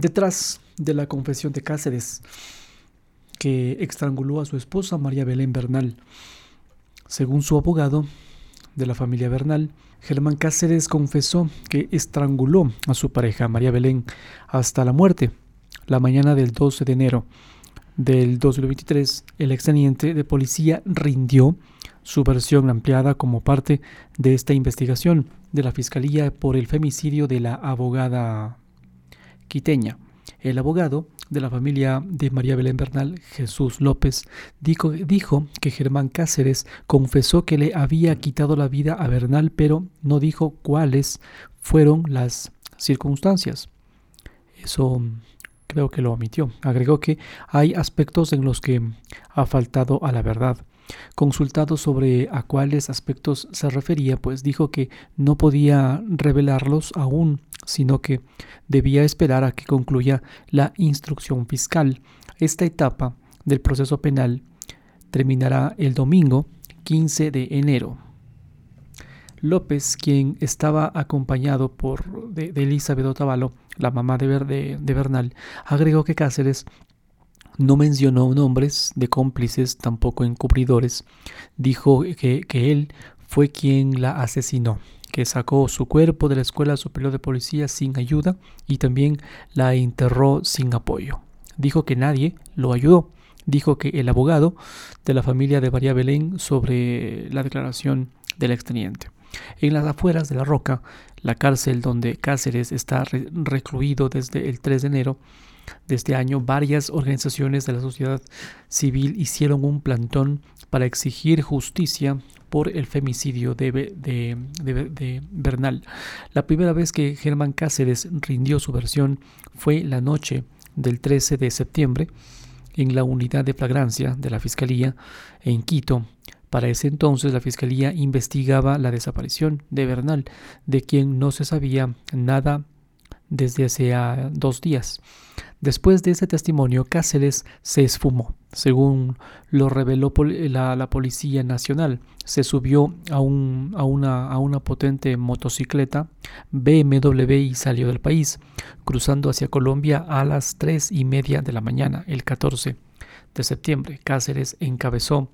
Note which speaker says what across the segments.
Speaker 1: Detrás de la confesión de Cáceres, que estranguló a su esposa María Belén Bernal, según su abogado de la familia Bernal, Germán Cáceres confesó que estranguló a su pareja María Belén hasta la muerte la mañana del 12 de enero del 2023. El exteniente de policía rindió su versión ampliada como parte de esta investigación de la Fiscalía por el femicidio de la abogada quiteña. El abogado de la familia de María Belén Bernal, Jesús López, dijo, dijo, que Germán Cáceres confesó que le había quitado la vida a Bernal, pero no dijo cuáles fueron las circunstancias. Eso creo que lo omitió. Agregó que hay aspectos en los que ha faltado a la verdad. Consultado sobre a cuáles aspectos se refería, pues dijo que no podía revelarlos aún, sino que debía esperar a que concluya la instrucción fiscal. Esta etapa del proceso penal terminará el domingo 15 de enero. López, quien estaba acompañado por de, Elizabeth Otavalo, la mamá de, de Bernal, agregó que Cáceres no mencionó nombres de cómplices, tampoco encubridores. Dijo que, él fue quien la asesinó, que sacó su cuerpo de la Escuela Superior de Policía sin ayuda y también la enterró sin apoyo. Dijo que nadie lo ayudó. Dijo que el abogado de la familia de María Belén sobre la declaración del exteniente. En las afueras de la Roca, la cárcel donde Cáceres está recluido desde el 3 de enero, de este año, varias organizaciones de la sociedad civil hicieron un plantón para exigir justicia por el femicidio de, de, Bernal. La primera vez que Germán Cáceres rindió su versión fue la noche del 13 de septiembre en la unidad de flagrancia de la Fiscalía en Quito. Para ese entonces la Fiscalía investigaba la desaparición de Bernal, de quien no se sabía nada desde hace dos días. Después de ese testimonio, Cáceres se esfumó, según lo reveló la, Policía Nacional. Se subió a, un, a, una, a una potente motocicleta BMW y salió del país, cruzando hacia Colombia a las tres y media de la mañana, el 14 de septiembre. Cáceres encabezó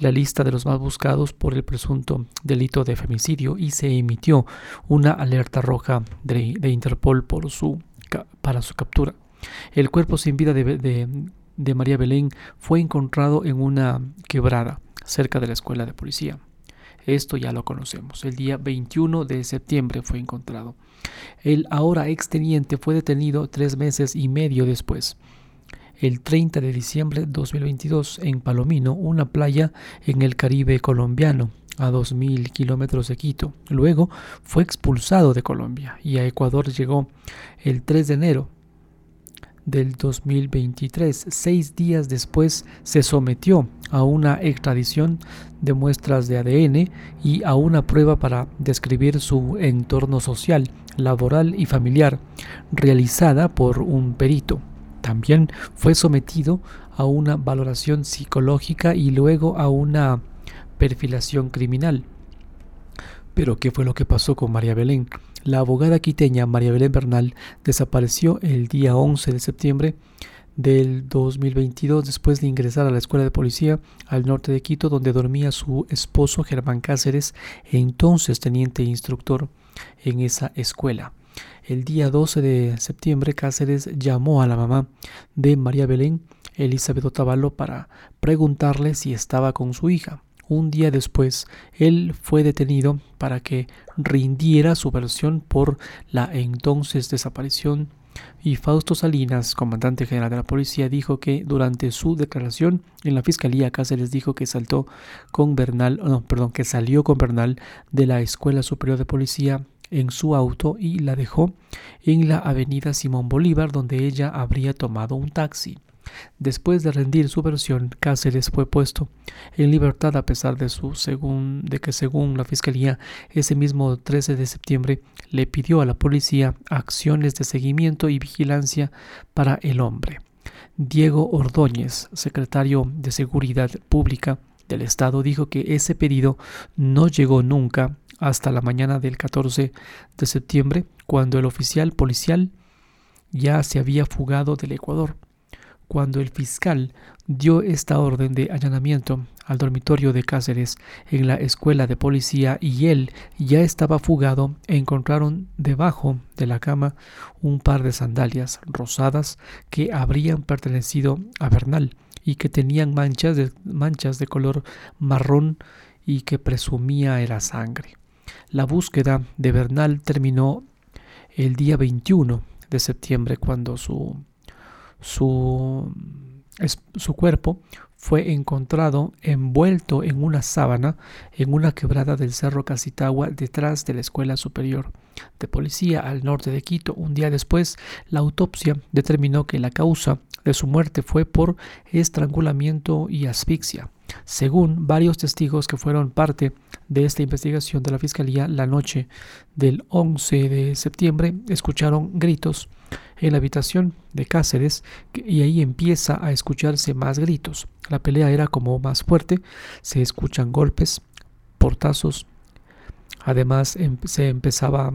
Speaker 1: la lista de los más buscados por el presunto delito de femicidio y se emitió una alerta roja de, de Interpol por su, para su captura. El cuerpo sin vida de, María Belén fue encontrado en una quebrada cerca de la escuela de policía. Esto ya lo conocemos. El día 21 de septiembre fue encontrado. El ahora exteniente fue detenido tres meses y medio después. El 30 de diciembre de 2022 en Palomino, una playa en el Caribe colombiano, a 2.000 kilómetros de Quito. Luego fue expulsado de Colombia y a Ecuador llegó el 3 de enero del 2023. Seis días después se sometió a una extradición de muestras de ADN y a una prueba para describir su entorno social, laboral y familiar, realizada por un perito. También fue sometido a una valoración psicológica y luego a una perfilación criminal. Pero ¿qué fue lo que pasó con María Belén? La abogada quiteña María Belén Bernal desapareció el día 11 de septiembre del 2022 después de ingresar a la escuela de policía al norte de Quito donde dormía su esposo Germán Cáceres, entonces teniente instructor en esa escuela. El día 12 de septiembre Cáceres llamó a la mamá de María Belén, Elizabeth Otavalo, para preguntarle si estaba con su hija. Un día después, él fue detenido para que rindiera su versión por la entonces desaparición y Fausto Salinas, comandante general de la policía, dijo que durante su declaración en la fiscalía Cáceres dijo que saltó con Bernal, no, perdón, que salió con Bernal de la Escuela Superior de Policía en su auto y la dejó en la avenida Simón Bolívar donde ella habría tomado un taxi. Después de rendir su versión, Cáceres fue puesto en libertad a pesar de, su según, de que según la Fiscalía ese mismo 13 de septiembre le pidió a la policía acciones de seguimiento y vigilancia para el hombre. Diego Ordóñez, secretario de Seguridad Pública del Estado, dijo que ese pedido no llegó nunca hasta la mañana del 14 de septiembre, cuando el oficial policial ya se había fugado del Ecuador. Cuando el fiscal dio esta orden de allanamiento al dormitorio de Cáceres en la escuela de policía y él ya estaba fugado, encontraron debajo de la cama un par de sandalias rosadas que habrían pertenecido a Bernal y que tenían manchas de, manchas de color marrón y que presumía era sangre. La búsqueda de Bernal terminó el día 21 de septiembre cuando su, su, su cuerpo fue encontrado envuelto en una sábana en una quebrada del Cerro Casitagua detrás de la Escuela Superior de Policía al norte de Quito. Un día después, la autopsia determinó que la causa de su muerte fue por estrangulamiento y asfixia. Según varios testigos que fueron parte de esta investigación de la Fiscalía, la noche del 11 de septiembre escucharon gritos en la habitación de Cáceres y ahí empieza a escucharse más gritos. La pelea era como más fuerte, se escuchan golpes, portazos. Además em, se empezaba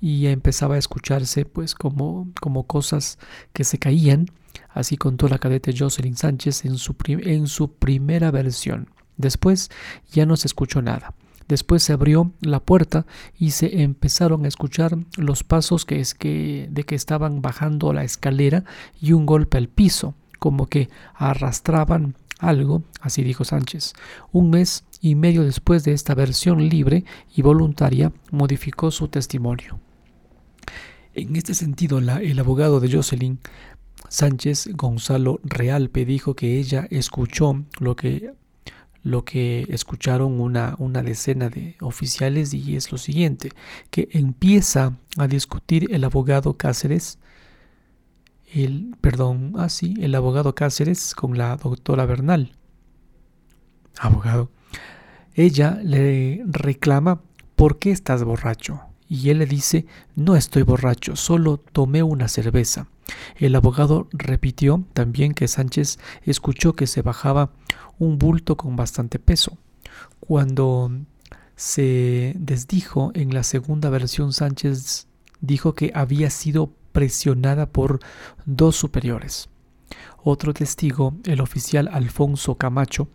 Speaker 1: y empezaba a escucharse pues como, como cosas que se caían Así contó la cadete Jocelyn Sánchez en su, en su primera versión. Después ya no se escuchó nada. Después se abrió la puerta y se empezaron a escuchar los pasos que es que, de que estaban bajando la escalera y un golpe al piso, como que arrastraban algo, así dijo Sánchez. Un mes y medio después de esta versión libre y voluntaria, modificó su testimonio. En este sentido, la, el abogado de Jocelyn Sánchez Gonzalo Realpe dijo que ella escuchó lo que, lo que escucharon una, una decena de oficiales y es lo siguiente, que empieza a discutir el abogado Cáceres, el, perdón, así, ah, el abogado Cáceres con la doctora Bernal. Abogado. Ella le reclama, ¿por qué estás borracho? Y él le dice, no estoy borracho, solo tomé una cerveza. El abogado repitió también que Sánchez escuchó que se bajaba un bulto con bastante peso. Cuando se desdijo en la segunda versión, Sánchez dijo que había sido presionada por dos superiores. Otro testigo, el oficial Alfonso Camacho,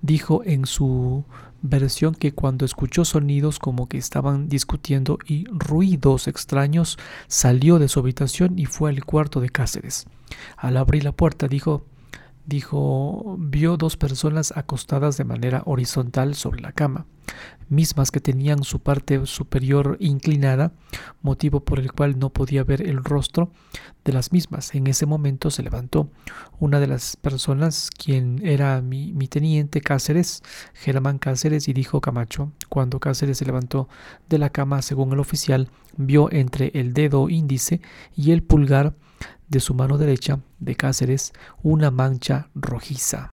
Speaker 1: dijo en su versión que cuando escuchó sonidos como que estaban discutiendo y ruidos extraños, salió de su habitación y fue al cuarto de Cáceres. Al abrir la puerta dijo dijo vio dos personas acostadas de manera horizontal sobre la cama, mismas que tenían su parte superior inclinada, motivo por el cual no podía ver el rostro de las mismas. En ese momento se levantó una de las personas, quien era mi, teniente Cáceres, Germán Cáceres, y dijo Camacho, cuando Cáceres se levantó de la cama, según el oficial, vio entre el dedo índice y el pulgar de su mano derecha de Cáceres una mancha rojiza.